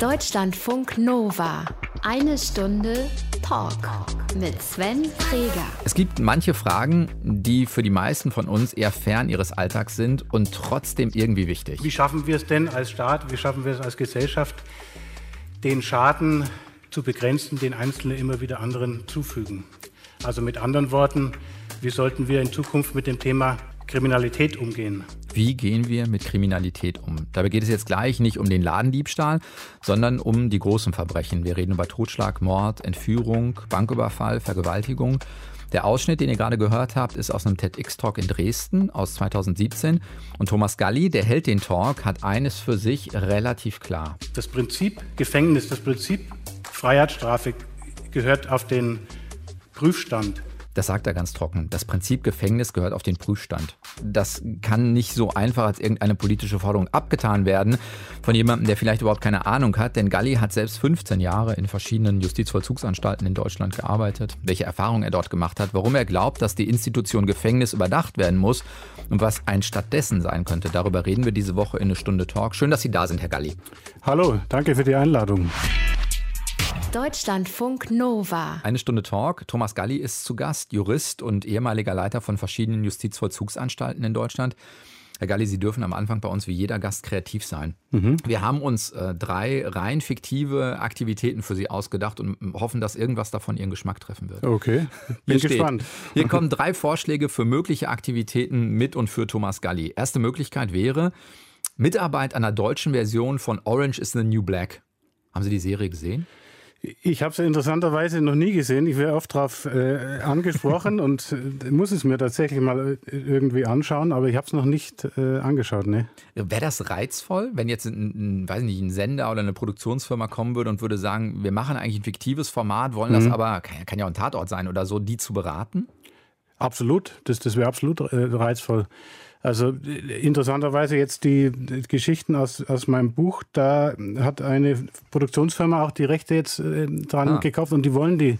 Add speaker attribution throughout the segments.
Speaker 1: Deutschlandfunk Nova. Eine Stunde Talk mit Sven Freger.
Speaker 2: Es gibt manche Fragen, die für die meisten von uns eher fern ihres Alltags sind und trotzdem irgendwie wichtig.
Speaker 3: Wie schaffen wir es denn als Staat, wie schaffen wir es als Gesellschaft, den Schaden zu begrenzen, den Einzelne immer wieder anderen zufügen? Also mit anderen Worten, wie sollten wir in Zukunft mit dem Thema Kriminalität umgehen?
Speaker 2: Wie gehen wir mit Kriminalität um? Dabei geht es jetzt gleich nicht um den Ladendiebstahl, sondern um die großen Verbrechen. Wir reden über Totschlag, Mord, Entführung, Banküberfall, Vergewaltigung. Der Ausschnitt, den ihr gerade gehört habt, ist aus einem TEDx-Talk in Dresden aus 2017. Und Thomas Galli, der hält den Talk, hat eines für sich relativ klar.
Speaker 3: Das Prinzip Gefängnis, das Prinzip Freiheitsstrafe gehört auf den Prüfstand.
Speaker 2: Das sagt er ganz trocken. Das Prinzip Gefängnis gehört auf den Prüfstand. Das kann nicht so einfach als irgendeine politische Forderung abgetan werden von jemandem, der vielleicht überhaupt keine Ahnung hat. Denn Galli hat selbst 15 Jahre in verschiedenen Justizvollzugsanstalten in Deutschland gearbeitet. Welche Erfahrungen er dort gemacht hat, warum er glaubt, dass die Institution Gefängnis überdacht werden muss und was ein stattdessen sein könnte. Darüber reden wir diese Woche in eine Stunde Talk. Schön, dass Sie da sind, Herr Galli.
Speaker 3: Hallo, danke für die Einladung.
Speaker 1: Deutschlandfunk Nova.
Speaker 2: Eine Stunde Talk. Thomas Galli ist zu Gast, Jurist und ehemaliger Leiter von verschiedenen Justizvollzugsanstalten in Deutschland. Herr Galli, Sie dürfen am Anfang bei uns wie jeder Gast kreativ sein. Mhm. Wir haben uns äh, drei rein fiktive Aktivitäten für Sie ausgedacht und hoffen, dass irgendwas davon Ihren Geschmack treffen wird.
Speaker 3: Okay, bin Hier gespannt.
Speaker 2: Hier kommen drei Vorschläge für mögliche Aktivitäten mit und für Thomas Galli. Erste Möglichkeit wäre Mitarbeit an der deutschen Version von Orange is the New Black. Haben Sie die Serie gesehen?
Speaker 3: Ich habe es interessanterweise noch nie gesehen. Ich werde oft darauf äh, angesprochen und äh, muss es mir tatsächlich mal äh, irgendwie anschauen, aber ich habe es noch nicht äh, angeschaut. Ne?
Speaker 2: Wäre das reizvoll, wenn jetzt ein, ein, weiß nicht, ein Sender oder eine Produktionsfirma kommen würde und würde sagen, wir machen eigentlich ein fiktives Format, wollen das mhm. aber, kann, kann, ja auch ein Tatort sein oder so, die zu beraten?
Speaker 3: Absolut, das, das wäre absolut äh, reizvoll. Also interessanterweise jetzt die, Geschichten aus, aus meinem Buch, da hat eine Produktionsfirma auch die Rechte jetzt äh, dran ah. gekauft und die wollen die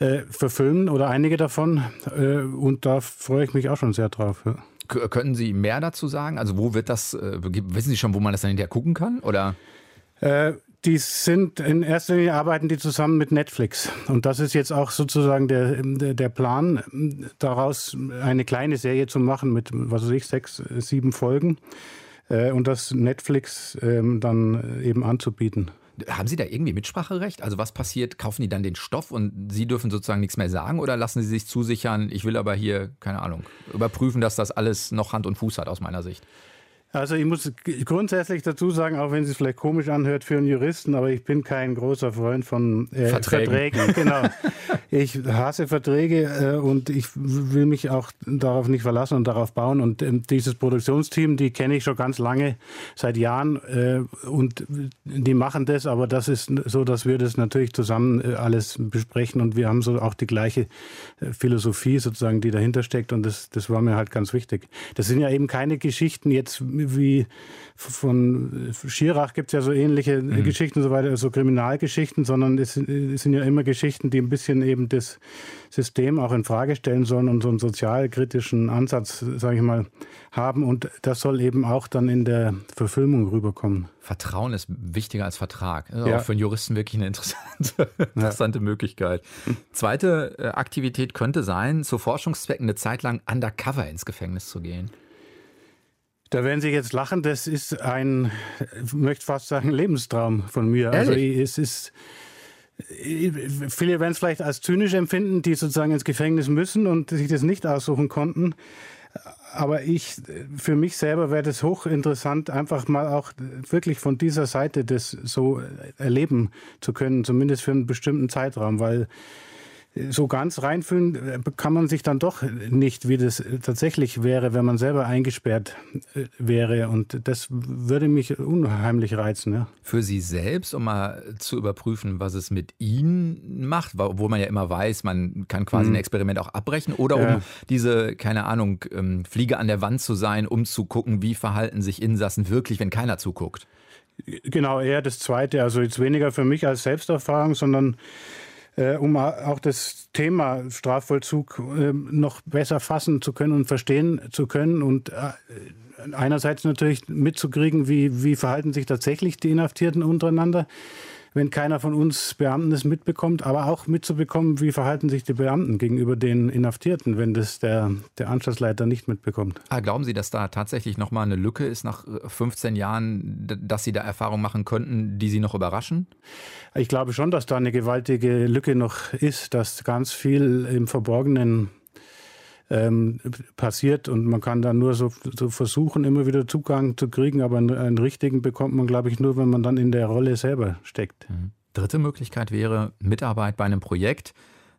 Speaker 3: äh, verfilmen oder einige davon. Äh, und da freue ich mich auch schon sehr drauf. Ja.
Speaker 2: Können Sie mehr dazu sagen? Also wo wird das, äh, wissen Sie schon, wo man das dann hinterher gucken kann? Oder?
Speaker 3: Die sind in erster Linie arbeiten die zusammen mit Netflix. Und das ist jetzt auch sozusagen der, der Plan, daraus eine kleine Serie zu machen mit, was weiß ich, sechs, sieben Folgen. Äh, und das Netflix ähm, dann eben anzubieten.
Speaker 2: Haben Sie da irgendwie Mitspracherecht? Also was passiert? Kaufen die dann den Stoff und Sie dürfen sozusagen nichts mehr sagen oder lassen Sie sich zusichern, ich will aber hier, keine Ahnung, überprüfen, dass das alles noch Hand und Fuß hat aus meiner Sicht?
Speaker 3: Also ich muss grundsätzlich dazu sagen, auch wenn es vielleicht komisch anhört für einen Juristen, aber ich bin kein großer Freund von
Speaker 2: äh, Verträgen. Verträgen.
Speaker 3: Genau. ich hasse Verträge äh, und ich will mich auch darauf nicht verlassen und darauf bauen. Und ähm, dieses Produktionsteam, die kenne ich schon ganz lange, seit Jahren äh, und die machen das, aber das ist so, dass wir das natürlich zusammen äh, alles besprechen und wir haben so auch die gleiche äh, Philosophie sozusagen, die dahinter steckt und das, das war mir halt ganz wichtig. Das sind ja eben keine Geschichten jetzt wie von Schirach gibt es ja so ähnliche mhm. Geschichten und so weiter, so Kriminalgeschichten, sondern es, es, sind ja immer Geschichten, die ein bisschen eben das System auch in Frage stellen sollen und so einen sozialkritischen Ansatz, sage ich mal, haben. Und das soll eben auch dann in der Verfilmung rüberkommen.
Speaker 2: Vertrauen ist wichtiger als Vertrag. Ist ja. Auch für einen Juristen wirklich eine interessante, interessante ja. Möglichkeit. Zweite äh, Aktivität könnte sein, zu Forschungszwecken eine Zeit lang undercover ins Gefängnis zu gehen.
Speaker 3: Da werden Sie jetzt lachen, das ist ein, ich möchte fast sagen, Lebenstraum von mir. Also, Ehrlich? Also es ist, viele werden es vielleicht als zynisch empfinden, die sozusagen ins Gefängnis müssen und sich das nicht aussuchen konnten. Aber ich, für mich selber wäre das hochinteressant, einfach mal auch wirklich von dieser Seite das so erleben zu können, zumindest für einen bestimmten Zeitraum, weil so ganz reinfühlen äh, kann man sich dann doch nicht, wie das tatsächlich wäre, wenn man selber eingesperrt äh, wäre. Und das würde mich unheimlich reizen. Ja.
Speaker 2: Für Sie selbst, um mal zu überprüfen, was es mit Ihnen macht, wo man ja immer weiß, man kann quasi mhm. ein Experiment auch abbrechen, oder ja. um diese, keine Ahnung, ähm, Fliege an der Wand zu sein, um zu gucken, wie verhalten sich Insassen wirklich, wenn keiner zuguckt.
Speaker 3: Genau, eher das Zweite. Also jetzt weniger für mich als Selbsterfahrung, sondern äh, um auch das Thema Strafvollzug äh, noch besser fassen zu können und verstehen zu können und äh, einerseits natürlich mitzukriegen, wie, wie verhalten sich tatsächlich die Inhaftierten untereinander wenn keiner von uns Beamten es mitbekommt, aber auch mitzubekommen, wie verhalten sich die Beamten gegenüber den Inhaftierten, wenn das der, der Anschlussleiter nicht mitbekommt.
Speaker 2: Ah, glauben Sie, dass da tatsächlich nochmal eine Lücke ist nach 15 äh, Jahren, dass Sie da Erfahrungen machen könnten, die Sie noch überraschen?
Speaker 3: Ich glaube schon, dass da eine gewaltige Lücke noch ist, dass ganz viel im Verborgenen ähm, passiert und man kann dann nur so, so, versuchen, immer wieder Zugang zu kriegen, aber einen, einen richtigen bekommt man, glaube ich, nur, wenn man dann in der Rolle selber steckt.
Speaker 2: Mhm. Dritte Möglichkeit wäre Mitarbeit bei einem Projekt,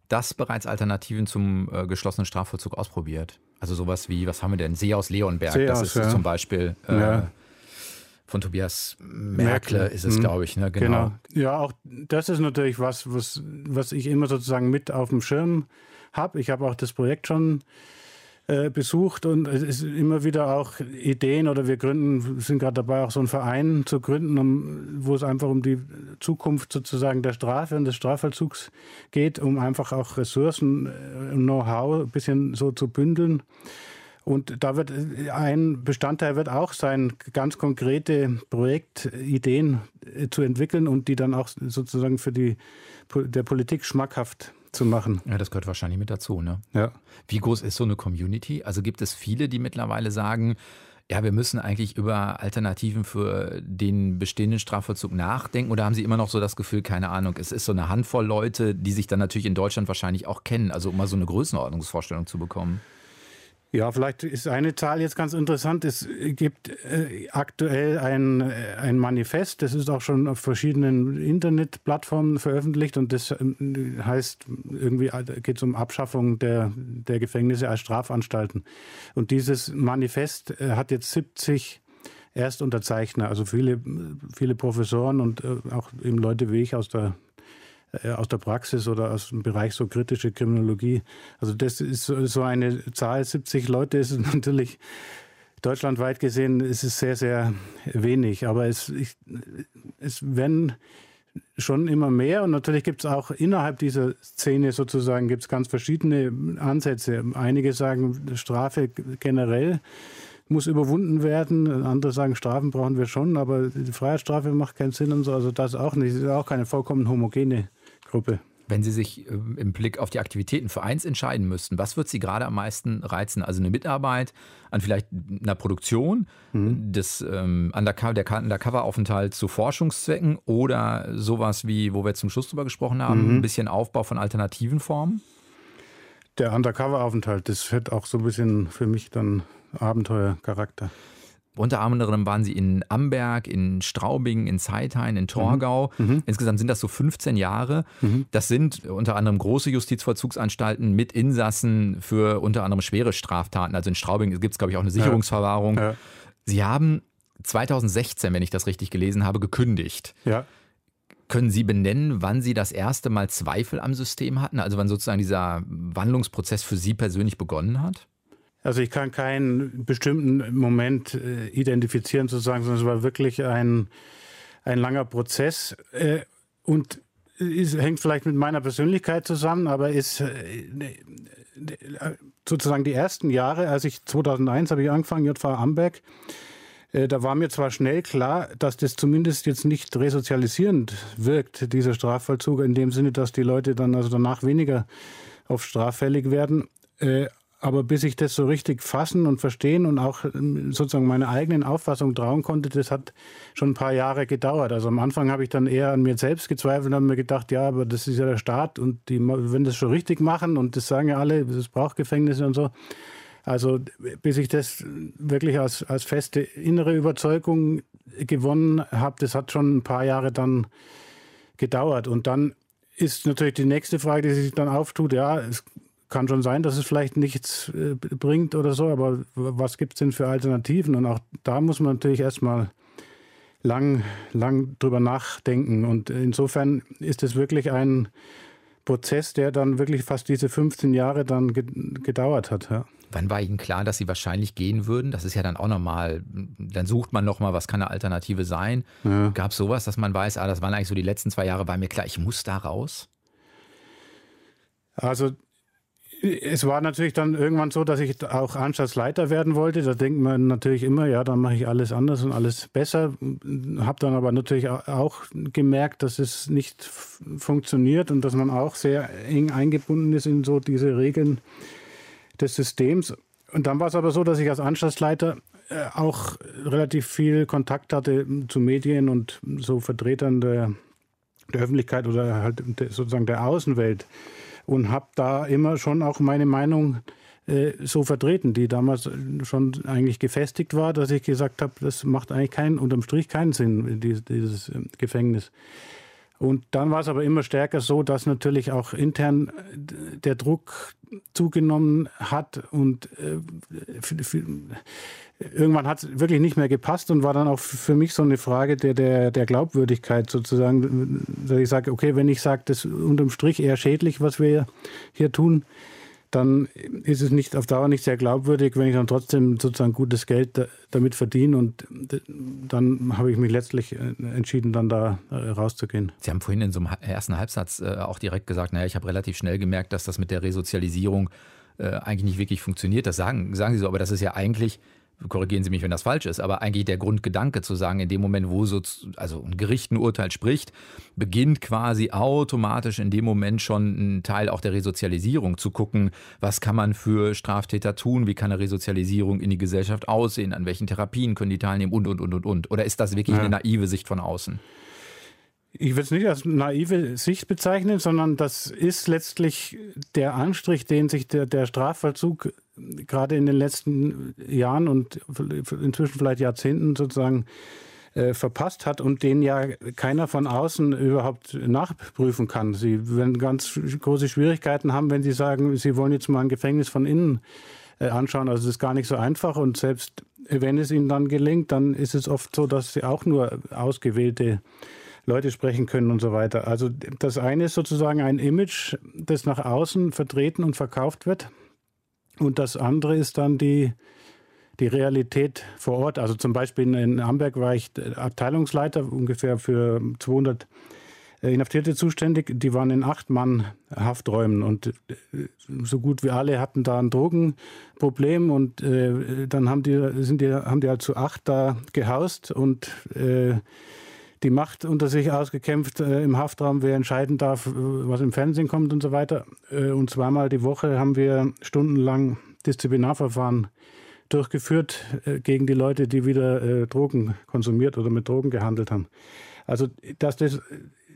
Speaker 2: das bereits Alternativen zum äh, geschlossenen Strafvollzug ausprobiert. Also sowas wie, was haben wir denn? See aus Leonberg,
Speaker 3: Seehaus,
Speaker 2: das ist
Speaker 3: ja.
Speaker 2: zum Beispiel äh, ja. von Tobias Merkle, ist es, mhm. glaube ich. Ne? Genau.
Speaker 3: genau. Ja, auch das ist natürlich was, was, was ich immer sozusagen mit auf dem Schirm habe. Ich habe auch das Projekt schon äh, besucht und es ist immer wieder auch Ideen oder wir gründen, sind gerade dabei, auch so einen Verein zu gründen, um, wo es einfach um die Zukunft sozusagen der Strafe und des Strafvollzugs geht, um einfach auch Ressourcen äh, Know-how ein bisschen so zu bündeln. Und da wird ein Bestandteil wird auch sein, ganz konkrete Projektideen äh, zu entwickeln und die dann auch sozusagen für die der Politik schmackhaft zu machen.
Speaker 2: Ja, das gehört wahrscheinlich mit dazu, ne?
Speaker 3: Ja.
Speaker 2: Wie groß ist so eine Community? Also gibt es viele, die mittlerweile sagen, ja, wir müssen eigentlich über Alternativen für den bestehenden Strafvollzug nachdenken? Oder haben Sie immer noch so das Gefühl, keine Ahnung, es ist so eine Handvoll Leute, die sich dann natürlich in Deutschland wahrscheinlich auch kennen, also um mal so eine Größenordnungsvorstellung zu bekommen?
Speaker 3: Ja, vielleicht ist eine Zahl jetzt ganz interessant. Es gibt äh, aktuell ein, äh, ein Manifest, das ist auch schon auf verschiedenen Internetplattformen veröffentlicht und das äh, heißt, irgendwie äh, geht es um Abschaffung der, der Gefängnisse als Strafanstalten. Und dieses Manifest äh, hat jetzt 70 Erstunterzeichner, also viele, viele Professoren und äh, auch eben Leute wie ich aus der äh, aus der Praxis oder aus dem Bereich so kritische Kriminologie. Also das ist so eine Zahl, 70 Leute ist natürlich deutschlandweit gesehen, ist es sehr, sehr wenig. Aber es, ich, es werden schon immer mehr und natürlich gibt es auch innerhalb dieser Szene sozusagen gibt es ganz verschiedene Ansätze. Einige sagen, Strafe generell muss überwunden werden. Andere sagen, Strafen brauchen wir schon, aber die Freiheitsstrafe macht keinen Sinn und so. Also das auch nicht. Das ist auch keine vollkommen homogene Gruppe.
Speaker 2: Wenn Sie sich äh, im Blick auf die Aktivitäten für eins entscheiden müssten, was wird Sie gerade am meisten reizen? Also eine Mitarbeit an vielleicht einer Produktion, mhm. des, ähm, Undercover, der Undercover-Aufenthalt zu Forschungszwecken oder sowas wie, wo wir zum Schluss drüber gesprochen haben, mhm. ein bisschen Aufbau von alternativen Formen?
Speaker 3: Der Undercover-Aufenthalt, das hat auch so ein bisschen für mich dann Abenteuercharakter.
Speaker 2: Unter anderem waren sie in Amberg, in Straubing, in Zeithain, in Torgau. Mhm. mhm. Insgesamt sind das so 15 Jahre. Mhm. Das sind unter anderem große Justizvollzugsanstalten mit Insassen für unter anderem schwere Straftaten. Also in Straubing gibt es, glaube ich, auch eine Sicherungsverwahrung. Ja. Ja. Sie haben 2016, wenn ich das richtig gelesen habe, gekündigt.
Speaker 3: Ja.
Speaker 2: Können Sie benennen, wann Sie das erste Mal Zweifel am System hatten? Also wann sozusagen dieser Wandlungsprozess für Sie persönlich begonnen hat?
Speaker 3: Also ich kann keinen bestimmten Moment äh, identifizieren sozusagen, sondern es war wirklich ein, ein langer Prozess äh, und es hängt vielleicht mit meiner Persönlichkeit zusammen, aber ist äh, sozusagen die ersten Jahre, als ich 2001 habe ich angefangen, JV Amberg, äh, da war mir zwar schnell klar, dass das zumindest jetzt nicht resozialisierend wirkt, dieser Strafvollzug, in dem Sinne, dass die Leute dann also danach weniger auf straffällig werden. Aber bis ich das so richtig fassen und verstehen und auch ähm, sozusagen meine eigenen Auffassung trauen konnte, das hat schon ein paar Jahre gedauert. Also am Anfang habe ich dann eher an mir selbst gezweifelt und habe mir gedacht, ja, aber das ist ja der Staat und die wenn das schon richtig machen und das sagen ja alle, es braucht Gefängnisse und so. Also bis ich das wirklich als, als feste innere Überzeugung gewonnen habe, das hat schon ein paar Jahre dann gedauert. Und dann ist natürlich die nächste Frage, die sich dann auftut, ja, es kann schon sein, dass es vielleicht nichts äh, bringt oder so, aber was gibt es denn für Alternativen? Und auch da muss man natürlich erstmal lang, lang drüber nachdenken. Und insofern ist es wirklich ein Prozess, der dann wirklich fast diese 15 Jahre dann gedauert hat. Ja.
Speaker 2: Wann war Ihnen klar, dass Sie wahrscheinlich gehen würden? Das ist ja dann auch nochmal, dann sucht man nochmal, was kann eine Alternative sein? Ja. Gab es sowas, dass man weiß, ah, das waren eigentlich so die letzten zwei Jahre, war mir klar, ich muss da raus?
Speaker 3: Also es war natürlich dann irgendwann so, dass ich auch Anstaltsleiter werden wollte. Da denkt man natürlich immer, ja, dann mache ich alles anders und alles besser. Habe dann aber natürlich auch gemerkt, dass es nicht funktioniert und dass man auch sehr eng eingebunden ist in so diese Regeln des Systems. Und dann war es aber so, dass ich als Anstaltsleiter äh, auch relativ viel Kontakt hatte zu Medien und so Vertretern der, der Öffentlichkeit oder halt sozusagen der Außenwelt und habe da immer schon auch meine Meinung äh, so vertreten, die damals schon eigentlich gefestigt war, dass ich gesagt habe, das macht eigentlich keinen, unterm Strich keinen Sinn, dieses, dieses ähm, Gefängnis. Und dann war es aber immer stärker so, dass natürlich auch intern äh, der Druck zugenommen hat und äh, irgendwann hat es wirklich nicht mehr gepasst und war dann auch für mich so eine Frage der, der, der Glaubwürdigkeit sozusagen, dass ich sage, okay, wenn ich sage, das ist unterm Strich eher schädlich, was wir hier tun, dann ist es nicht auf Dauer nicht sehr glaubwürdig, wenn ich dann trotzdem sozusagen gutes Geld damit verdiene. Und dann habe ich mich letztlich äh, entschieden, dann da äh, rauszugehen.
Speaker 2: Sie haben vorhin in so einem ersten Halbsatz äh, auch direkt gesagt, naja, ich habe relativ schnell gemerkt, dass das mit der Resozialisierung eigentlich nicht wirklich funktioniert. Das sagen, sagen Sie so, aber das ist ja eigentlich korrigieren Sie mich, wenn das falsch ist, aber eigentlich der Grundgedanke zu sagen, in dem Moment, wo so, also ein Gericht ein Urteil spricht, beginnt quasi automatisch in dem Moment schon ein Teil auch der Resozialisierung zu gucken, was kann man für Straftäter tun, wie kann eine Resozialisierung in die Gesellschaft aussehen, an welchen Therapien können die teilnehmen und, und, und, und, und. Oder ist das wirklich ja. eine naive Sicht von außen?
Speaker 3: Ich würde es nicht als naive Sicht bezeichnen, sondern das ist letztlich der Anstrich, den sich der, der Strafvollzug gerade in den letzten Jahren und inzwischen vielleicht Jahrzehnten sozusagen äh, verpasst hat und den ja keiner von außen überhaupt nachprüfen kann. Sie werden ganz große Schwierigkeiten haben, wenn Sie sagen, Sie wollen jetzt mal ein Gefängnis von innen äh, anschauen. Also es ist gar nicht so einfach und selbst wenn es Ihnen dann gelingt, dann ist es oft so, dass Sie auch nur ausgewählte Leute sprechen können und so weiter. Also das eine ist sozusagen ein Image, das nach außen vertreten und verkauft wird. Und das andere ist dann die, die Realität vor Ort. Also zum Beispiel in Amberg war ich Abteilungsleiter ungefähr für 200 äh, Inhaftierte zuständig. Die waren in acht Mann Hafträumen und äh, so gut wie alle hatten da ein Drogenproblem und äh, dann haben die, sind die, haben die halt zu acht da gehaust und äh, die Macht unter sich ausgekämpft äh, im Haftraum, wer entscheiden darf, äh, was im Fernsehen kommt und so weiter. Äh, und zweimal die Woche haben wir stundenlang Disziplinarverfahren durchgeführt äh, gegen die Leute, die wieder äh, Drogen konsumiert oder mit Drogen gehandelt haben. Also, dass das äh,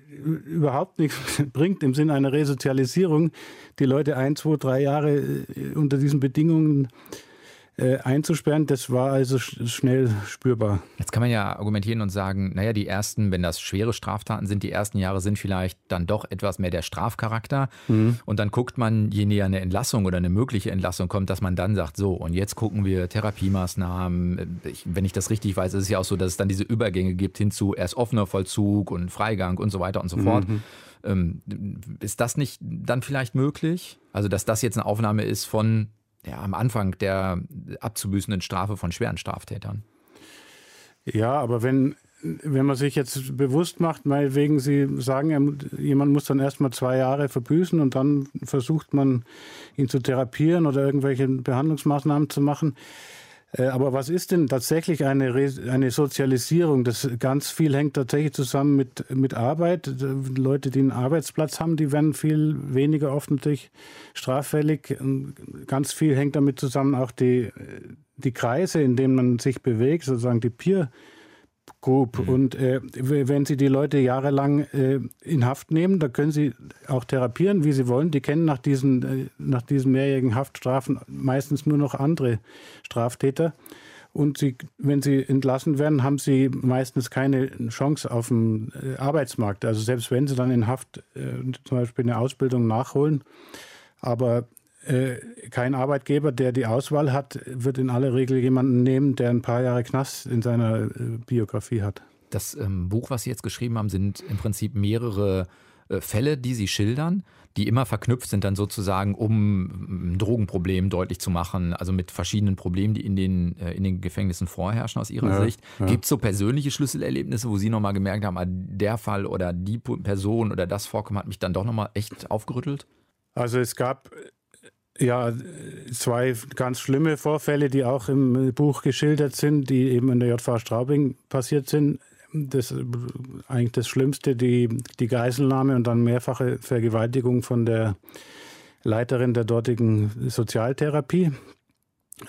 Speaker 3: überhaupt nichts bringt im Sinne einer Resozialisierung, die Leute ein, zwei, drei Jahre unter diesen Bedingungen äh, einzusperren. Das war also schnell spürbar.
Speaker 2: Jetzt kann man ja argumentieren und sagen, naja, die ersten, wenn das schwere Straftaten sind, die ersten Jahre sind vielleicht dann doch etwas mehr der Strafcharakter. Mhm. Und dann guckt man, je näher eine Entlassung oder eine mögliche Entlassung kommt, dass man dann sagt, so, und jetzt gucken wir Therapiemaßnahmen. Ich, wenn ich das richtig weiß, ist es ja auch so, dass es dann diese Übergänge gibt hin zu erst offener Vollzug und Freigang und so weiter und so fort. Mhm. Ähm, ist das nicht dann vielleicht möglich? Also, dass das jetzt eine Aufnahme ist von ja, am Anfang der abzubüßenden Strafe von schweren Straftätern.
Speaker 3: Ja, aber wenn, wenn man sich jetzt bewusst macht, meinetwegen Sie sagen, jemand muss dann erstmal zwei Jahre verbüßen und dann versucht man, ihn zu therapieren oder irgendwelche Behandlungsmaßnahmen zu machen, aber was ist denn tatsächlich eine, eine Sozialisierung? Das ganz viel hängt tatsächlich zusammen mit, mit Arbeit. Leute, die einen Arbeitsplatz haben, die werden viel weniger oft straffällig. Ganz viel hängt damit zusammen auch die, die Kreise, in denen man sich bewegt, sozusagen die Peer Group. Mhm. Und äh, wenn Sie die Leute jahrelang äh, in Haft nehmen, da können Sie auch therapieren, wie Sie wollen. Die kennen nach diesen, äh, nach diesen mehrjährigen Haftstrafen meistens nur noch andere Straftäter. Und sie, wenn sie entlassen werden, haben sie meistens keine Chance auf dem äh, Arbeitsmarkt. Also selbst wenn sie dann in Haft äh, zum Beispiel eine Ausbildung nachholen, aber kein Arbeitgeber, der die Auswahl hat, wird in aller Regel jemanden nehmen, der ein paar Jahre Knast in seiner äh, Biografie hat.
Speaker 2: Das ähm, Buch, was Sie jetzt geschrieben haben, sind im Prinzip mehrere äh, Fälle, die Sie schildern, die immer verknüpft sind dann sozusagen, um ein Drogenproblem deutlich zu machen, also mit verschiedenen Problemen, die in den, äh, in den Gefängnissen vorherrschen aus Ihrer ja, Sicht. Ja. Gibt es so persönliche Schlüsselerlebnisse, wo Sie nochmal gemerkt haben, ah, der Fall oder die Person oder das Vorkommen hat mich dann doch nochmal echt aufgerüttelt?
Speaker 3: Also es gab Ja, zwei ganz schlimme Vorfälle, die auch im Buch geschildert sind, die eben in der JV Straubing passiert sind. Das eigentlich das Schlimmste, die, die Geiselnahme und dann mehrfache Vergewaltigung von der Leiterin der dortigen Sozialtherapie.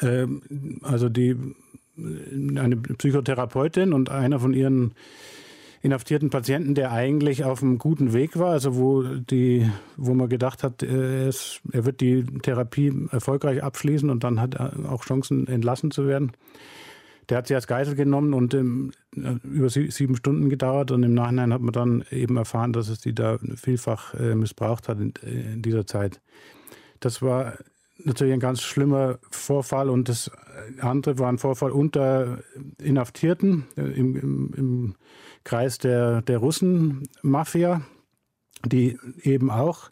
Speaker 3: Ähm, also die eine Psychotherapeutin und einer von ihren inhaftierten Patienten, der eigentlich auf einem guten Weg war, also wo die, wo man gedacht hat, er, ist, er wird die Therapie erfolgreich abschließen und dann hat er auch Chancen, entlassen zu werden. Der hat sie als Geisel genommen und ähm, über sieben Stunden gedauert und im Nachhinein hat man dann eben erfahren, dass es die da vielfach äh, missbraucht hat in, in dieser Zeit. Das war natürlich ein ganz schlimmer Vorfall und das andere war ein Vorfall unter Inhaftierten äh, im, im, im Kreis der, der Russen-Mafia, die eben auch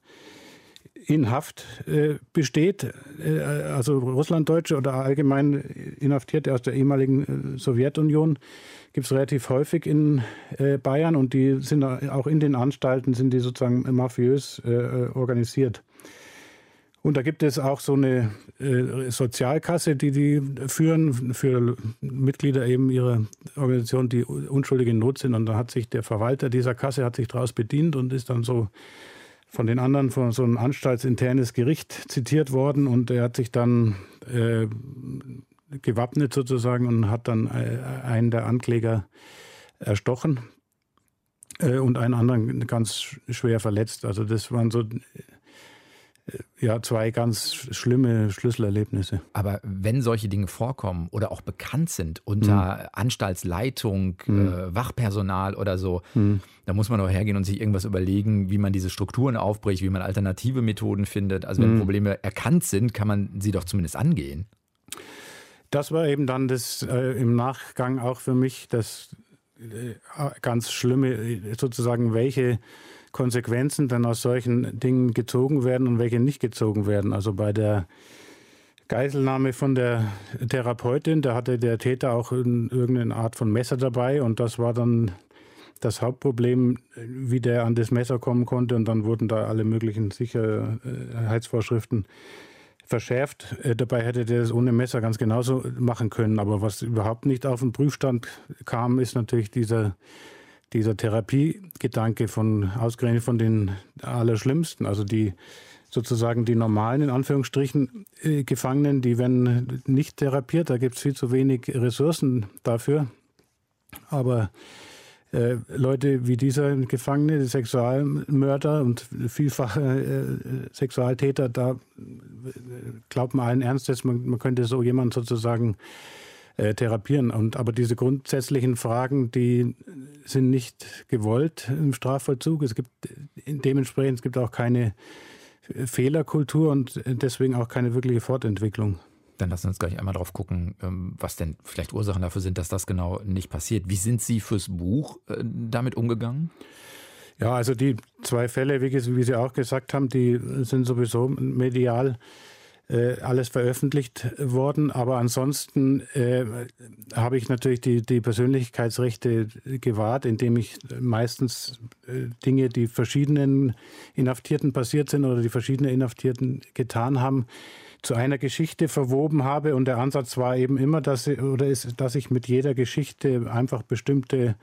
Speaker 3: in Haft äh, besteht, äh, also Russlanddeutsche oder allgemein Inhaftierte aus der ehemaligen äh, Sowjetunion gibt es relativ häufig in äh, Bayern und die sind auch in den Anstalten sind die sozusagen mafiös äh, organisiert. Und da gibt es auch so eine äh, Sozialkasse, die die führen für Mitglieder eben ihrer Organisation, die unschuldig in Not sind. Und da hat sich der Verwalter dieser Kasse hat sich daraus bedient und ist dann so von den anderen von so einem anstaltsinternes Gericht zitiert worden. Und er hat sich dann äh, gewappnet sozusagen und hat dann äh, einen der Ankläger erstochen äh, und einen anderen ganz schwer verletzt. Also das waren so ja, zwei ganz schlimme Schlüsselerlebnisse.
Speaker 2: Aber wenn solche Dinge vorkommen oder auch bekannt sind unter mhm. Anstaltsleitung, mhm. äh, Wachpersonal oder so, mhm. da muss man doch hergehen und sich irgendwas überlegen, wie man diese Strukturen aufbricht, wie man alternative Methoden findet. Also wenn mhm. Probleme erkannt sind, kann man sie doch zumindest angehen.
Speaker 3: Das war eben dann das äh, im Nachgang auch für mich das äh, ganz Schlimme, sozusagen, welche Konsequenzen dann aus solchen Dingen gezogen werden und welche nicht gezogen werden. Also bei der Geiselnahme von der Therapeutin, da hatte der Täter auch irgendeine Art von Messer dabei und das war dann das Hauptproblem, wie der an das Messer kommen konnte und dann wurden da alle möglichen Sicherheitsvorschriften verschärft. Äh, dabei hätte der das ohne Messer ganz genauso machen können. Aber was überhaupt nicht auf den Prüfstand kam, ist natürlich dieser dieser Therapiegedanke von ausgerechnet von den Allerschlimmsten, also die sozusagen die normalen, in Anführungsstrichen, äh, Gefangenen, die werden nicht therapiert, da gibt es viel zu wenig Ressourcen dafür. Aber äh, Leute wie dieser Gefangene, Sexualmörder und vielfach äh, Sexualtäter, da äh, glaubt man allen Ernstes, man, man könnte so jemanden sozusagen äh, therapieren. Und, aber diese grundsätzlichen Fragen, die sind nicht gewollt im Strafvollzug. Es gibt dementsprechend es gibt auch keine Fehlerkultur und deswegen auch keine wirkliche Fortentwicklung.
Speaker 2: Dann lassen wir uns gleich einmal drauf gucken, ähm, was denn vielleicht Ursachen dafür sind, dass das genau nicht passiert. Wie sind Sie fürs Buch äh, damit umgegangen?
Speaker 3: Ja, also die zwei Fälle, wie Sie auch gesagt haben, die sind sowieso medial äh, alles veröffentlicht worden. Aber ansonsten äh, habe ich natürlich die, die Persönlichkeitsrechte gewahrt, indem ich meistens äh, Dinge, die verschiedenen Inhaftierten passiert sind oder die verschiedene Inhaftierten getan haben, zu einer Geschichte verwoben habe. Und der Ansatz war eben immer, dass, oder ist, dass ich mit jeder Geschichte einfach bestimmte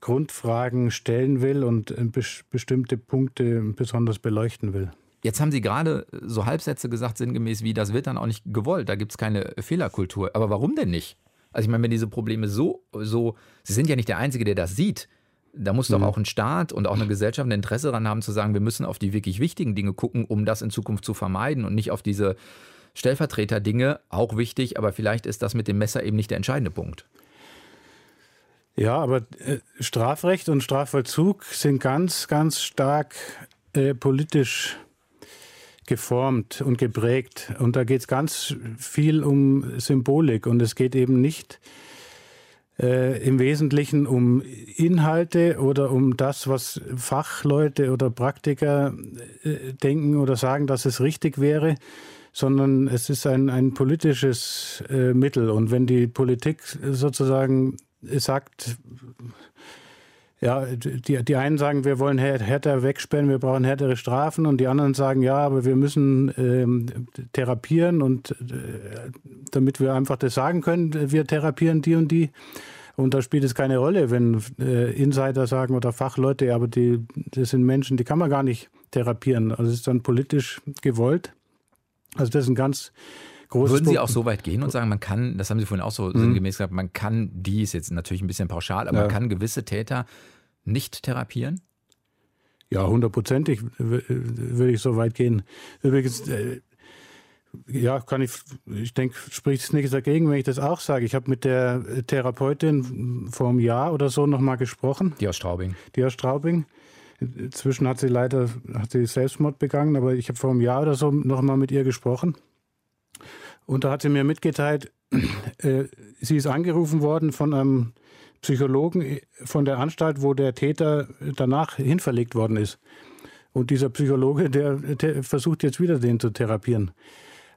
Speaker 3: Grundfragen stellen will und äh, bestimmte Punkte besonders beleuchten will.
Speaker 2: Jetzt haben Sie gerade so Halbsätze gesagt, sinngemäß wie, das wird dann auch nicht gewollt, da gibt es keine Fehlerkultur. Aber warum denn nicht? Also ich meine, wenn diese Probleme so, so, Sie sind ja nicht der Einzige, der das sieht. Da muss doch mhm. auch ein Staat und auch eine Gesellschaft ein Interesse daran haben, zu sagen, wir müssen auf die wirklich wichtigen Dinge gucken, um das in Zukunft zu vermeiden und nicht auf diese Stellvertreter-Dinge, auch wichtig, aber vielleicht ist das mit dem Messer eben nicht der entscheidende Punkt.
Speaker 3: Ja, aber äh, Strafrecht und Strafvollzug sind ganz, ganz stark äh, politisch geformt und geprägt. Und da geht es ganz viel um Symbolik und es geht eben nicht äh, im Wesentlichen um Inhalte oder um das, was Fachleute oder Praktiker äh, denken oder sagen, dass es richtig wäre, sondern es ist ein, ein politisches äh, Mittel. Und wenn die Politik sozusagen sagt, ja, die, die einen sagen, wir wollen härter wegsperren, wir brauchen härtere Strafen und die anderen sagen, ja, aber wir müssen ähm, therapieren und äh, damit wir einfach das sagen können, wir therapieren die und die. Und da spielt es keine Rolle, wenn äh, Insider sagen oder Fachleute, aber die, das sind Menschen, die kann man gar nicht therapieren. Also es ist dann politisch gewollt. Also das ist ein ganz großes
Speaker 2: Würden Sie auch so weit gehen und sagen, man kann, das haben Sie vorhin auch so mhm. sinngemäß gesagt, man kann dies jetzt natürlich ein bisschen pauschal, aber ja. man kann gewisse Täter nicht therapieren?
Speaker 3: Ja, hundertprozentig würde ich so weit gehen. Übrigens, äh, ja, kann ich, ich denke, spricht es nichts dagegen, wenn ich das auch sage. Ich habe mit der Therapeutin vor einem Jahr oder so nochmal gesprochen.
Speaker 2: Die aus Straubing.
Speaker 3: Die aus Straubing. Inzwischen hat sie leider hat sie Selbstmord begangen, aber ich habe vor einem Jahr oder so nochmal mit ihr gesprochen. Und da hat sie mir mitgeteilt, äh, sie ist angerufen worden von einem Psychologen äh, von der Anstalt, wo der Täter danach hinverlegt worden ist. Und dieser Psychologe, der, der versucht jetzt wieder den zu therapieren.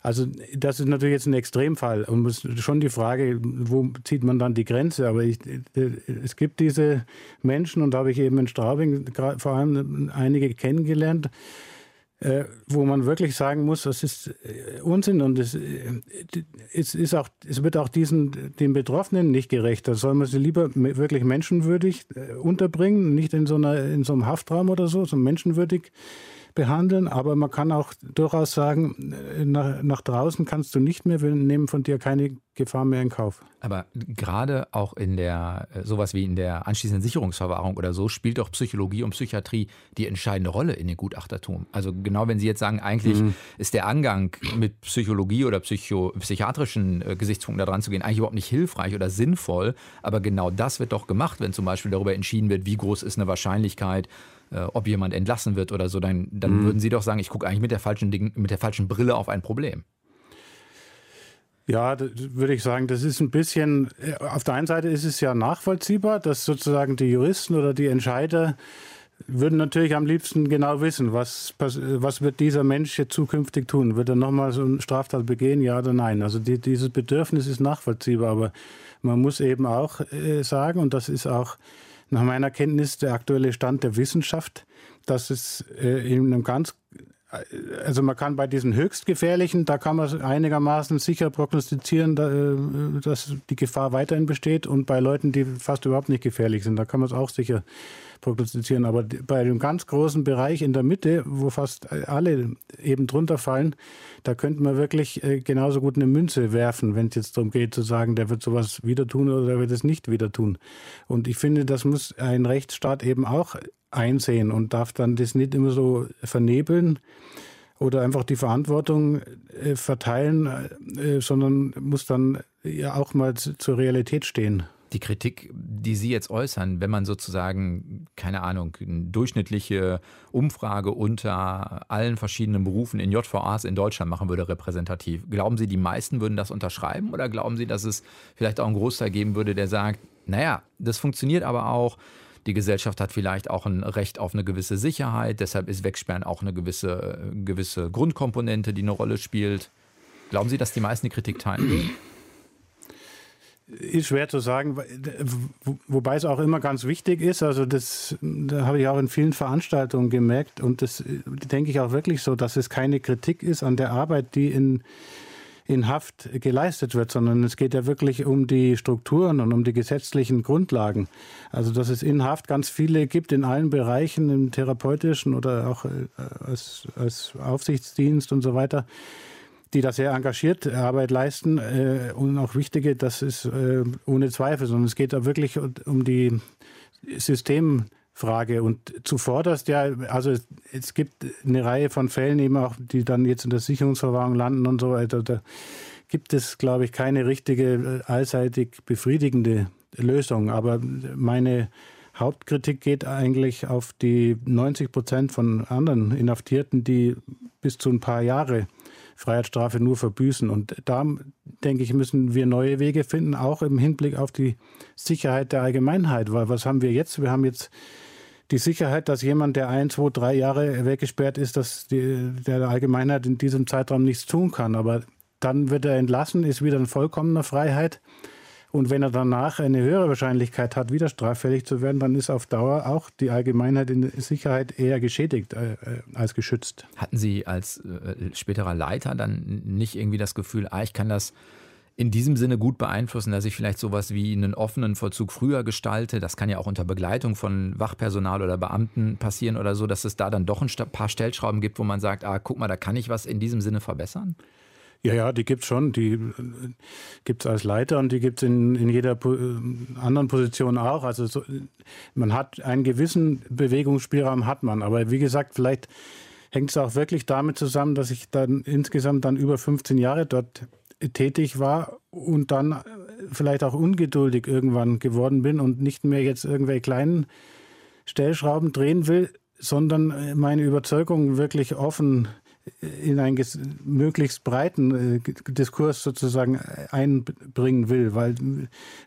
Speaker 3: Also das ist natürlich jetzt ein Extremfall und ist schon die Frage, wo zieht man dann die Grenze? Aber ich, äh, es gibt diese Menschen und da habe ich eben in Straubing vor allem einige kennengelernt, äh, wo man wirklich sagen muss, das ist äh, Unsinn und es, äh, es, ist auch, es wird auch diesen, den Betroffenen nicht gerecht. Da soll man sie lieber wirklich menschenwürdig unterbringen, nicht in so, einer, in so einem Haftraum oder so, sondern menschenwürdig behandeln, aber man kann auch durchaus sagen, nach, nach draußen kannst du nicht mehr, wir nehmen von dir keine Gefahr mehr in Kauf.
Speaker 2: Aber gerade auch in der, sowas wie in der anschließenden Sicherungsverwahrung oder so, spielt doch Psychologie und Psychiatrie die entscheidende Rolle in den Gutachtertum. Also genau wenn Sie jetzt sagen, eigentlich mhm. ist der Angang mit Psychologie oder Psycho psychiatrischen äh, Gesichtspunkten da dran zu gehen eigentlich überhaupt nicht hilfreich oder sinnvoll, aber genau das wird doch gemacht, wenn zum Beispiel darüber entschieden wird, wie groß ist eine Wahrscheinlichkeit, äh, ob jemand entlassen wird oder so, dann, dann mhm. würden Sie doch sagen, ich gucke eigentlich mit der, falschen mit der falschen Brille auf ein Problem.
Speaker 3: Ja, würde ich sagen, das ist ein bisschen, äh, auf der einen Seite ist es ja nachvollziehbar, dass sozusagen die Juristen oder die Entscheider würden natürlich am liebsten genau wissen, was, was wird dieser Mensch jetzt zukünftig tun? Wird er nochmal so eine Straftat begehen, ja oder nein? Also die, dieses Bedürfnis ist nachvollziehbar, aber man muss eben auch äh, sagen, und das ist auch nach meiner Kenntnis der aktuelle Stand der Wissenschaft, dass es äh, in einem ganz also man kann bei diesen höchst gefährlichen, da kann man einigermaßen sicher prognostizieren, äh, dass die Gefahr weiterhin besteht. Und bei Leuten, die fast überhaupt nicht gefährlich sind, da kann man es auch sicher prognostizieren. Aber bei dem ganz großen Bereich in der Mitte, wo fast alle eben drunter fallen, da könnte man wirklich äh, genauso gut eine Münze werfen, wenn es jetzt darum geht zu sagen, der wird sowas wieder tun oder der wird es nicht wieder tun. Und ich finde, das muss ein Rechtsstaat eben auch einsehen und darf dann das nicht immer so vernebeln oder einfach die Verantwortung äh, verteilen, äh, sondern muss dann ja auch mal zur Realität stehen.
Speaker 2: Die Kritik, die Sie jetzt äußern, wenn man sozusagen, keine Ahnung, eine durchschnittliche Umfrage unter allen verschiedenen Berufen in JVAs in Deutschland machen würde, repräsentativ, glauben Sie, die meisten würden das unterschreiben oder glauben Sie, dass es vielleicht auch einen Großteil geben würde, der sagt, naja, das funktioniert aber auch, die Gesellschaft hat vielleicht auch ein Recht auf eine gewisse Sicherheit, deshalb ist Wegsperren auch eine gewisse, gewisse Grundkomponente, die eine Rolle spielt. Glauben Sie, dass die meisten die Kritik teilen?
Speaker 3: Ist schwer zu sagen, wobei es auch immer ganz wichtig ist. Also das, da habe ich auch in vielen Veranstaltungen gemerkt und das denke ich auch wirklich so, dass es keine Kritik ist an der Arbeit, die in, in Haft geleistet wird, sondern es geht ja wirklich um die Strukturen und um die gesetzlichen Grundlagen. Also dass es in Haft ganz viele gibt in allen Bereichen, im therapeutischen oder auch äh, als, als Aufsichtsdienst und so weiter die da sehr engagiert Arbeit leisten äh, und auch wichtige, das ist äh, ohne Zweifel, sondern es geht da wirklich um die Systemfrage und zuvorderst ja, also es gibt eine Reihe von Fällen eben auch, die dann jetzt in der Sicherungsverwahrung landen und so weiter. Da gibt es, glaube ich, keine richtige äh, allseitig befriedigende Lösung. Aber meine Hauptkritik geht eigentlich auf die 90 Prozent von anderen Inhaftierten, die bis zu ein paar Jahre Freiheitsstrafe nur verbüßen. Und da, denke ich, müssen wir neue Wege finden, auch im Hinblick auf die Sicherheit der Allgemeinheit. Weil was haben wir jetzt? Wir haben jetzt die Sicherheit, dass jemand, der ein, zwei, drei Jahre weggesperrt ist, dass die, der Allgemeinheit in diesem Zeitraum nichts tun kann. Aber dann wird er entlassen, ist wieder in vollkommener Freiheit. Und wenn er danach eine höhere Wahrscheinlichkeit hat, wieder straffällig zu werden, dann ist auf Dauer auch die Allgemeinheit in Sicherheit eher geschädigt äh, äh, als geschützt.
Speaker 2: Hatten Sie als äh, späterer Leiter dann nicht irgendwie das Gefühl, ah, ich kann das in diesem Sinne gut beeinflussen, dass ich vielleicht sowas wie einen offenen Vollzug früher gestalte. Das kann ja auch unter Begleitung von Wachpersonal oder Beamten passieren oder so, dass es da dann doch ein paar Stellschrauben gibt, wo man sagt, ah, guck mal, da kann ich was in diesem Sinne verbessern?
Speaker 3: Ja, ja, die gibt es schon. Die äh, gibt es als Leiter und die gibt es in, in jeder äh, anderen Position auch. Also so, man hat einen gewissen Bewegungsspielraum, hat man. Aber wie gesagt, vielleicht hängt es auch wirklich damit zusammen, dass ich dann insgesamt dann über 15 Jahre dort tätig war und dann äh, vielleicht auch ungeduldig irgendwann geworden bin und nicht mehr jetzt irgendwelche kleinen Stellschrauben drehen will, sondern meine Überzeugung wirklich offen in einen möglichst breiten äh, Diskurs sozusagen einbringen will, weil,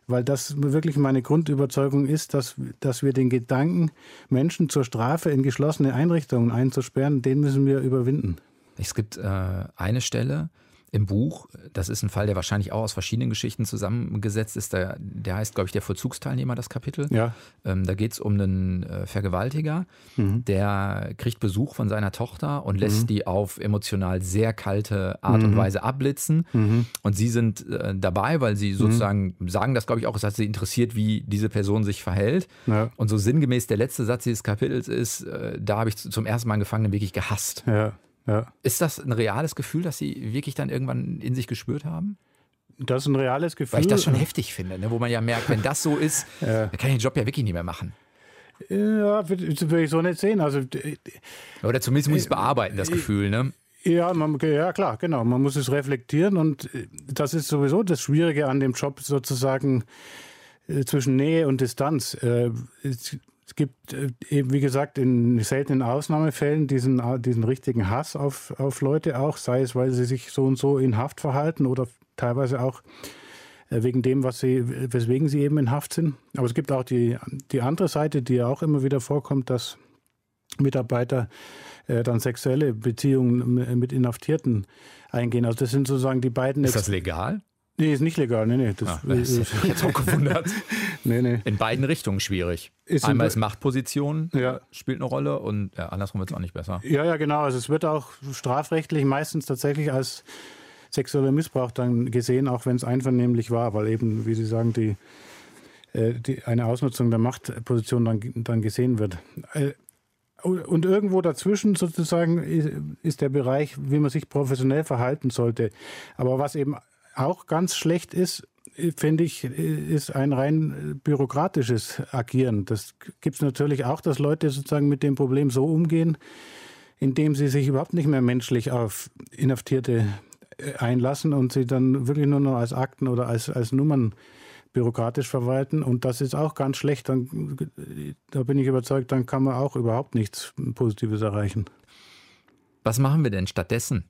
Speaker 3: weil das wirklich meine Grundüberzeugung ist, dass, dass wir den Gedanken, Menschen zur Strafe in geschlossene Einrichtungen einzusperren, den müssen wir überwinden.
Speaker 2: Es gibt äh, eine Stelle, im Buch. Das ist ein Fall, der wahrscheinlich auch aus verschiedenen Geschichten zusammengesetzt ist. Der, der heißt, glaube ich, der Vollzugsteilnehmer, das Kapitel.
Speaker 3: Ja.
Speaker 2: Ähm, da geht es um einen äh, Vergewaltiger, mhm. der kriegt Besuch von seiner Tochter und lässt mhm. die auf emotional sehr kalte Art mhm. und Weise abblitzen. Mhm. Und sie sind äh, dabei, weil sie mhm. sozusagen sagen das, glaube ich, auch, es hat sie interessiert, wie diese Person sich verhält. Ja. Und so sinngemäß der letzte Satz dieses Kapitels ist, äh, da habe ich zum ersten Mal einen Gefangenen wirklich gehasst.
Speaker 3: Ja. Ja.
Speaker 2: Ist das ein reales Gefühl, das Sie wirklich dann irgendwann in sich gespürt haben?
Speaker 3: Das ist ein reales Gefühl.
Speaker 2: Weil ich das schon heftig finde, ne? wo man ja merkt, wenn das so ist, ja. dann kann ich den Job ja wirklich nicht mehr machen.
Speaker 3: Ja, würde ich so nicht sehen. Also,
Speaker 2: Oder zumindest muss ich es bearbeiten, das Gefühl, ne?
Speaker 3: Ja, man, ja, klar, genau. Man muss es reflektieren und äh, das ist sowieso das Schwierige an dem Job sozusagen äh, zwischen Nähe und Distanz. Äh, es gibt äh, eben, wie gesagt, in seltenen Ausnahmefällen diesen, diesen richtigen Hass auf, auf Leute auch, sei es, weil sie sich so und so in Haft verhalten oder teilweise auch äh, wegen dem, was sie, weswegen sie eben in Haft sind. Aber es gibt auch die, die andere Seite, die ja auch immer wieder vorkommt, dass Mitarbeiter äh, dann sexuelle Beziehungen mit Inhaftierten eingehen. Also das sind sozusagen die beiden.
Speaker 2: Ist das legal?
Speaker 3: Nee, ist nicht legal. Nee, nee. Das,
Speaker 2: ah, das ist jetzt auch gewundert. nee, nee. In beiden Richtungen schwierig. Ist Einmal ist Machtposition ja. spielt eine Rolle und ja, andersrum wird es auch nicht besser.
Speaker 3: Ja, ja, genau. Also es wird auch strafrechtlich meistens tatsächlich als sexueller Missbrauch dann gesehen, auch wenn es einvernehmlich war, weil eben, wie Sie sagen, die, äh, die eine Ausnutzung der Machtposition dann, dann gesehen wird. Äh, und irgendwo dazwischen sozusagen ist der Bereich, wie man sich professionell verhalten sollte. Aber was eben auch ganz schlecht ist, finde ich, ist ein rein bürokratisches Agieren. Das gibt es natürlich auch, dass Leute sozusagen mit dem Problem so umgehen, indem sie sich überhaupt nicht mehr menschlich auf Inhaftierte äh, einlassen und sie dann wirklich nur noch als Akten oder als, als Nummern bürokratisch verwalten. Und das ist auch ganz schlecht. Dann, da bin ich überzeugt, dann kann man auch überhaupt nichts Positives erreichen.
Speaker 2: Was machen wir denn stattdessen?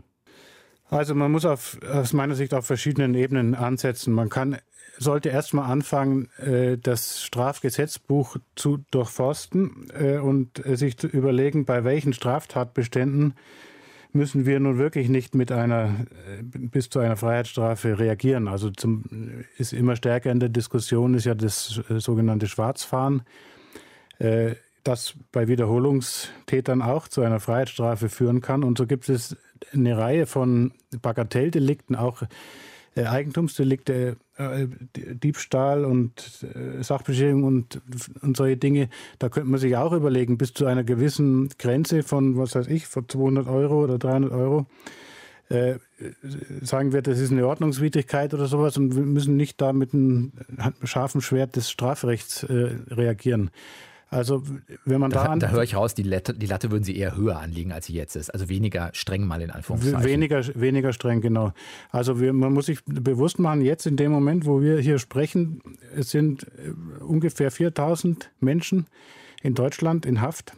Speaker 3: Also man muss auf, aus meiner Sicht auf verschiedenen Ebenen ansetzen. Man kann, sollte erstmal anfangen, äh, das Strafgesetzbuch zu durchforsten äh, und sich zu überlegen, bei welchen Straftatbeständen müssen wir nun wirklich nicht mit einer äh, bis zu einer Freiheitsstrafe reagieren. Also zum, ist immer stärker in der Diskussion ist ja das sogenannte Schwarzfahren das bei Wiederholungstätern auch zu einer Freiheitsstrafe führen kann. Und so gibt es eine Reihe von Bagatelldelikten, auch äh, Eigentumsdelikte, äh, Diebstahl und äh, Sachbeschädigung und, und solche Dinge. Da könnte man sich auch überlegen, bis zu einer gewissen Grenze von, was weiß ich, von 200 Euro oder 300 Euro, sagen wir, das ist eine Ordnungswidrigkeit oder sowas und wir müssen nicht da mit einem scharfen Schwert des Strafrechts reagieren. Also wenn man
Speaker 2: da,
Speaker 3: da,
Speaker 2: da höre ich raus, die Latte, die Latte würden Sie eher höher anlegen, als sie jetzt ist. Also weniger streng mal in Anführungszeichen.
Speaker 3: Weniger, weniger streng, genau. Also wir, man muss sich bewusst machen, jetzt in dem Moment, wo wir hier sprechen, es sind äh, ungefähr 4000 Menschen in Deutschland in Haft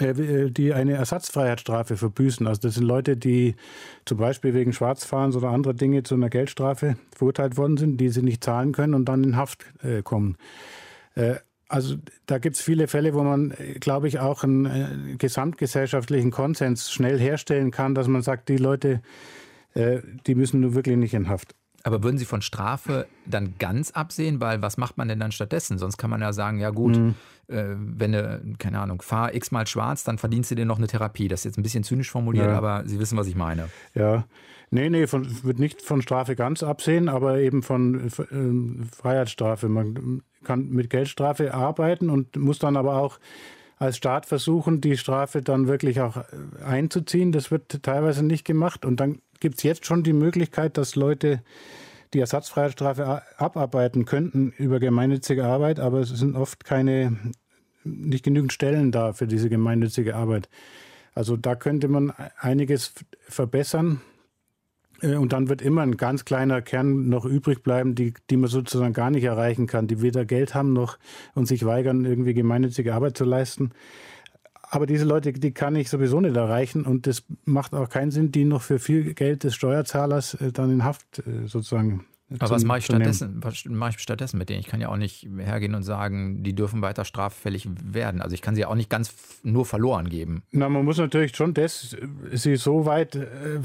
Speaker 3: äh, die eine Ersatzfreiheitsstrafe verbüßen. Also das sind Leute, die zum Beispiel wegen Schwarzfahrens oder anderer Dinge zu einer Geldstrafe verurteilt worden sind, die sie nicht zahlen können und dann in Haft äh, kommen. Äh, also da gibt es viele Fälle, wo man, glaube ich, auch einen äh, gesamtgesellschaftlichen Konsens schnell herstellen kann, dass man sagt, die Leute, äh, die müssen nur wirklich nicht in Haft.
Speaker 2: Aber würden Sie von Strafe dann ganz absehen? Weil was macht man denn dann stattdessen? Sonst kann man ja sagen, ja gut, mhm. äh, wenn du, keine Ahnung, fahr x-mal schwarz, dann verdienst du dir noch eine Therapie. Das ist jetzt ein bisschen zynisch formuliert, ja. aber Sie wissen, was ich meine.
Speaker 3: Ja, nee, nee, von, wird nicht von Strafe ganz absehen, aber eben von äh, Freiheitsstrafe. Man kann mit Geldstrafe arbeiten und muss dann aber auch als Staat versuchen, die Strafe dann wirklich auch äh, einzuziehen. Das wird teilweise nicht gemacht. Und dann gibt es jetzt schon die Möglichkeit, dass Leute die Ersatzfreiheitsstrafe abarbeiten könnten über gemeinnützige Arbeit, aber es sind oft keine, nicht genügend Stellen da für diese gemeinnützige Arbeit. Also da könnte man einiges verbessern. Äh, und dann wird immer ein ganz kleiner Kern noch übrig bleiben, die, die man sozusagen gar nicht erreichen kann, die weder Geld haben noch und sich weigern, irgendwie gemeinnützige Arbeit zu leisten. Aber diese Leute, die kann ich sowieso nicht erreichen und das macht auch keinen Sinn, die noch für viel Geld des Steuerzahlers äh, dann in Haft äh, sozusagen
Speaker 2: aber was mache ich stattdessen? Was mache ich stattdessen mit denen? Ich kann ja auch nicht hergehen und sagen, die dürfen weiter straffällig werden. Also ich kann sie auch nicht ganz nur verloren geben.
Speaker 3: Na, man muss natürlich schon das, sie so weit äh,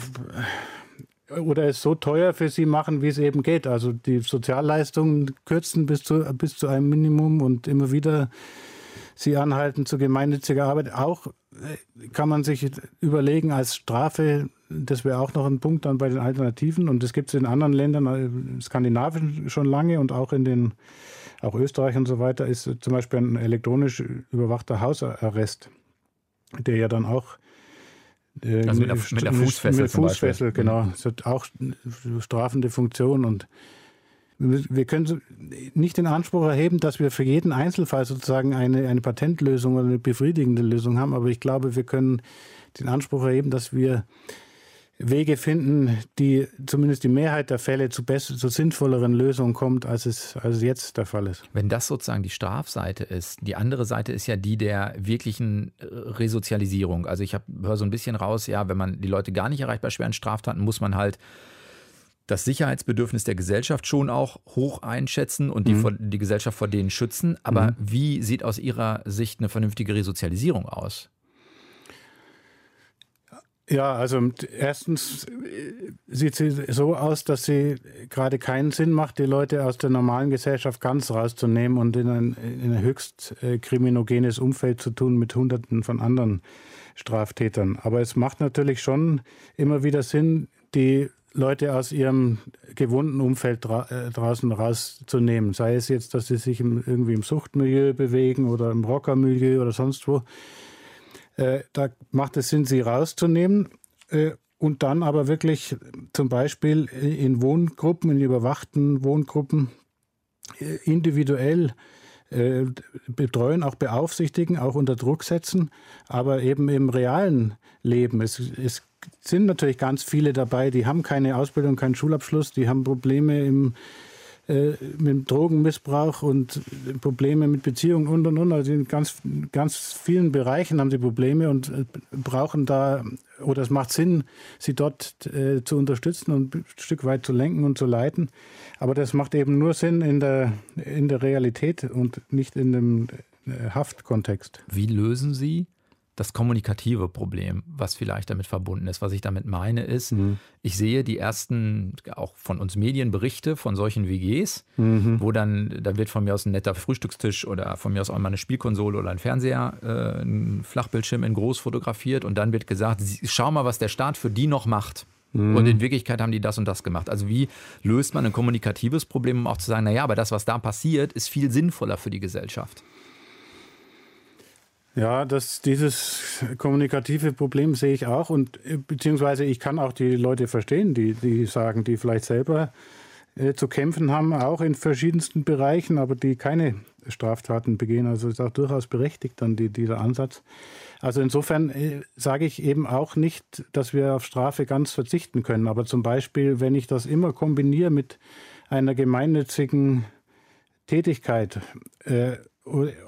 Speaker 3: oder es so teuer für sie machen, wie es eben geht. Also die Sozialleistungen kürzen bis zu, bis zu einem Minimum und immer wieder sie anhalten zu gemeinnütziger Arbeit. Auch äh, kann man sich überlegen als Strafe, das wäre auch noch ein Punkt dann bei den Alternativen. Und das gibt es in anderen Ländern, äh, Skandinavien schon lange und auch in den, auch Österreich und so weiter, ist zum Beispiel ein elektronisch überwachter Hausarrest, der ja dann auch
Speaker 2: äh, also mit der, mit der Fußfessel. Mit
Speaker 3: Fußfessel, genau. Das hat auch strafende Funktion und wir können nicht den Anspruch erheben, dass wir für jeden Einzelfall sozusagen eine, eine Patentlösung oder eine befriedigende Lösung haben, aber ich glaube, wir können den Anspruch erheben, dass wir Wege finden, die zumindest die Mehrheit der Fälle zu, besser, zu sinnvolleren Lösungen kommt, als es, als es jetzt der Fall ist.
Speaker 2: Wenn das sozusagen die Strafseite ist, die andere Seite ist ja die der wirklichen Resozialisierung. Also ich höre so ein bisschen raus, ja, wenn man die Leute gar nicht erreicht bei schweren Straftaten, muss man halt das Sicherheitsbedürfnis der Gesellschaft schon auch hoch einschätzen und die, mhm. vor, die Gesellschaft vor denen schützen. Aber mhm. wie sieht aus Ihrer Sicht eine vernünftige Resozialisierung aus?
Speaker 3: Ja, also erstens äh, sieht sie so aus, dass sie gerade keinen Sinn macht, die Leute aus der normalen Gesellschaft ganz rauszunehmen und in ein, in ein höchst äh, kriminogenes Umfeld zu tun mit Hunderten von anderen Straftätern. Aber es macht natürlich schon immer wieder Sinn, die Leute aus ihrem gewohnten Umfeld dra äh, draußen rauszunehmen. Sei es jetzt, dass sie sich im, irgendwie im Suchtmilieu bewegen oder im Rockermilieu oder sonst wo. Äh, da macht es Sinn, sie rauszunehmen äh, und dann aber wirklich zum Beispiel in Wohngruppen, in überwachten Wohngruppen äh, individuell äh, betreuen, auch beaufsichtigen, auch unter Druck setzen, aber eben im realen Leben. Es, es sind natürlich ganz viele dabei, die haben keine Ausbildung, keinen Schulabschluss, die haben Probleme im äh, mit Drogenmissbrauch und Probleme mit Beziehungen und und und. Also in ganz, ganz vielen Bereichen haben sie Probleme und äh, brauchen da, oder es macht Sinn, sie dort äh, zu unterstützen und ein Stück weit zu lenken und zu leiten. Aber das macht eben nur Sinn in der, in der Realität und nicht in dem äh, Haftkontext.
Speaker 2: Wie lösen Sie das kommunikative Problem, was vielleicht damit verbunden ist. Was ich damit meine, ist, mhm. ich sehe die ersten, auch von uns Medienberichte von solchen WGs, mhm. wo dann, da wird von mir aus ein netter Frühstückstisch oder von mir aus auch mal eine Spielkonsole oder ein Fernseher, äh, ein Flachbildschirm in groß fotografiert und dann wird gesagt, schau mal, was der Staat für die noch macht. Mhm. Und in Wirklichkeit haben die das und das gemacht. Also wie löst man ein kommunikatives Problem, um auch zu sagen, naja, aber das, was da passiert, ist viel sinnvoller für die Gesellschaft.
Speaker 3: Ja, das, dieses kommunikative Problem sehe ich auch und äh, beziehungsweise ich kann auch die Leute verstehen, die, die sagen, die vielleicht selber äh, zu kämpfen haben, auch in verschiedensten Bereichen, aber die keine Straftaten begehen. Also ist auch durchaus berechtigt dann die, dieser Ansatz. Also insofern äh, sage ich eben auch nicht, dass wir auf Strafe ganz verzichten können. Aber zum Beispiel, wenn ich das immer kombiniere mit einer gemeinnützigen Tätigkeit, äh,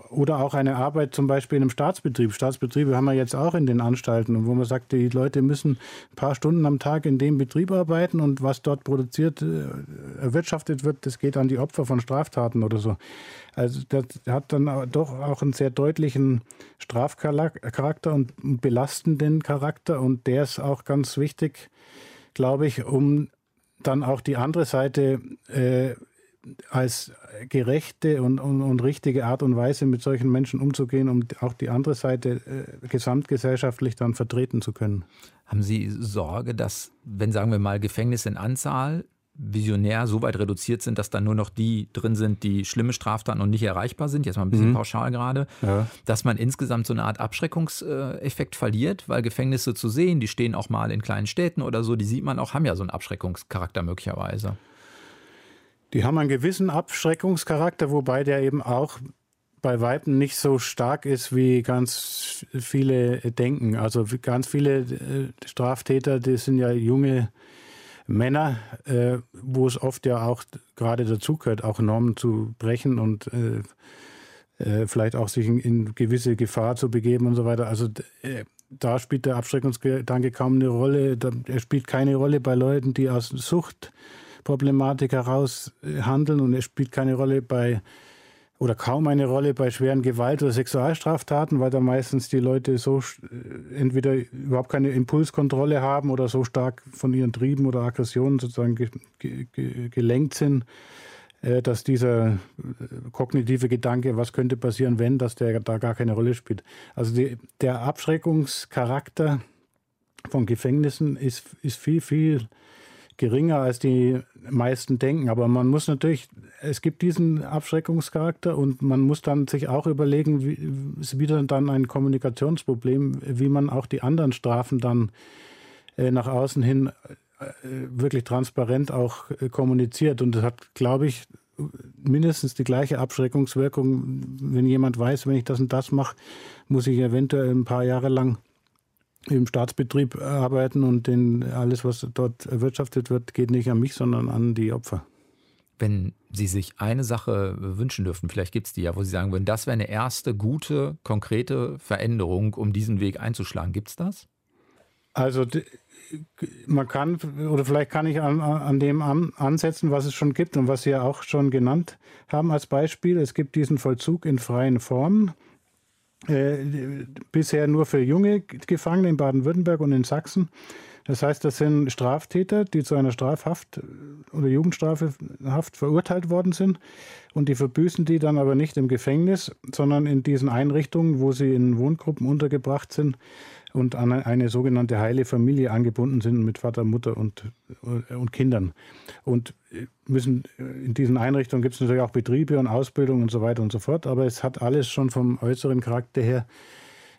Speaker 3: oder auch eine Arbeit zum Beispiel in einem Staatsbetrieb. Staatsbetriebe haben wir jetzt auch in den Anstalten, wo man sagt, die Leute müssen ein paar Stunden am Tag in dem Betrieb arbeiten und was dort produziert, äh, erwirtschaftet wird, das geht an die Opfer von Straftaten oder so. Also das hat dann doch auch einen sehr deutlichen Strafcharakter und belastenden Charakter und der ist auch ganz wichtig, glaube ich, um dann auch die andere Seite äh, als gerechte und, und, und, richtige Art und Weise mit solchen Menschen umzugehen, um auch die andere Seite äh, gesamtgesellschaftlich dann vertreten zu können.
Speaker 2: Haben Sie Sorge, dass, wenn sagen wir mal Gefängnisse in Anzahl visionär so weit reduziert sind, dass dann nur noch die drin sind, die schlimme Straftaten und nicht erreichbar sind, jetzt mal ein bisschen mhm. pauschal gerade, ja. dass man insgesamt so eine Art Abschreckungseffekt verliert, weil Gefängnisse zu sehen, die stehen auch mal in kleinen Städten oder so, die sieht man auch, haben ja so einen Abschreckungscharakter möglicherweise.
Speaker 3: Die haben einen gewissen Abschreckungscharakter, wobei der eben auch bei Weitem nicht so stark ist, wie ganz viele denken. Also ganz viele äh, Straftäter, die sind ja junge Männer, äh, wo es oft ja auch gerade dazugehört, auch Normen zu brechen und äh, äh, vielleicht auch sich in, in, gewisse Gefahr zu begeben und so weiter. Also äh, da spielt der Abschreckungsgedanke kaum eine Rolle. Da, er spielt keine Rolle bei Leuten, die aus Suchtproblematik heraus äh, handeln und er spielt keine Rolle bei oder kaum eine Rolle bei schweren Gewalt- oder Sexualstraftaten, weil da meistens die Leute so äh, entweder überhaupt keine Impulskontrolle haben oder so stark von ihren Trieben oder Aggressionen sozusagen ge ge gelenkt sind, äh, dass dieser kognitive Gedanke, was könnte passieren, wenn, dass der da gar keine Rolle spielt. Also die, der Abschreckungscharakter von Gefängnissen ist, ist viel, viel geringer, als die meisten denken. Aber man muss natürlich, es gibt diesen Abschreckungscharakter und man muss dann sich auch überlegen, wie, ist wieder dann ein Kommunikationsproblem, wie man auch die anderen Strafen dann äh, nach außen hin äh, wirklich transparent auch äh, kommuniziert. Und das hat, glaube ich, mindestens die gleiche Abschreckungswirkung, wenn jemand weiß, wenn ich das und das mache, muss ich eventuell ein paar Jahre lang im Staatsbetrieb arbeiten und den, alles, was dort erwirtschaftet wird, geht nicht an mich, sondern an die Opfer.
Speaker 2: Wenn Sie sich eine Sache wünschen dürften, vielleicht gibt es die ja, wo Sie sagen würden, das wäre eine erste gute, konkrete Veränderung, um diesen Weg einzuschlagen. Gibt es das?
Speaker 3: Also man kann, oder vielleicht kann ich an, an dem an, ansetzen, was es schon gibt und was Sie ja auch schon genannt haben als Beispiel. Es gibt diesen Vollzug in freien Formen. Äh, bisher nur für junge Gefangene in Baden-Württemberg und in Sachsen. Das heißt, das sind Straftäter, die zu einer Strafhaft äh, oder Jugendstrafehaft verurteilt worden sind und die verbüßen die dann aber nicht im Gefängnis, sondern in diesen Einrichtungen, wo sie in Wohngruppen untergebracht sind und an eine sogenannte heile Familie angebunden sind mit Vater, Mutter und, äh, und Kindern. Und müssen in diesen Einrichtungen gibt es natürlich auch Betriebe und Ausbildung und so weiter und so fort, aber es hat alles schon vom äußeren Charakter her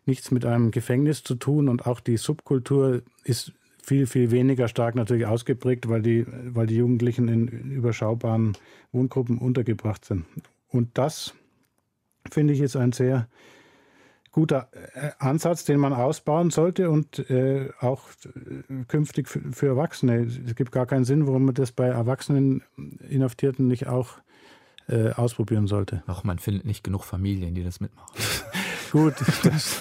Speaker 3: nichts mit einem Gefängnis zu tun und auch die Subkultur ist viel, viel weniger stark natürlich ausgeprägt, weil die, weil die Jugendlichen in überschaubaren Wohngruppen untergebracht sind. Und das finde ich ist ein sehr guter äh, Ansatz, den man ausbauen sollte und äh, auch äh, künftig für Erwachsene. Es gibt gar keinen Sinn, warum man das bei Erwachsenen Inhaftierten nicht auch äh, ausprobieren sollte.
Speaker 2: Auch man findet nicht genug Familien, die das mitmachen.
Speaker 3: Gut, das,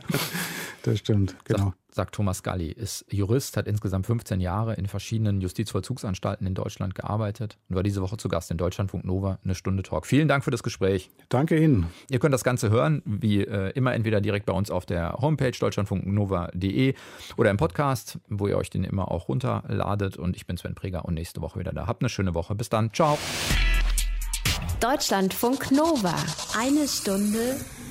Speaker 3: das stimmt, genau.
Speaker 2: Sagt, sagt Thomas Galli, ist Jurist, hat insgesamt 15 Jahre in verschiedenen Justizvollzugsanstalten in Deutschland gearbeitet und war diese Woche zu Gast in Deutschlandfunk Nova, eine Stunde Talk. Vielen Dank für das Gespräch.
Speaker 3: Danke Ihnen.
Speaker 2: Ihr könnt das Ganze hören, wie äh, immer, entweder direkt bei uns auf der Homepage deutschlandfunknova.de oder im Podcast, wo ihr euch den immer auch runterladet. Und ich bin Sven Preger und nächste Woche wieder da. Habt eine schöne Woche. Bis dann. Ciao.
Speaker 1: Deutschlandfunk Nova. Eine Stunde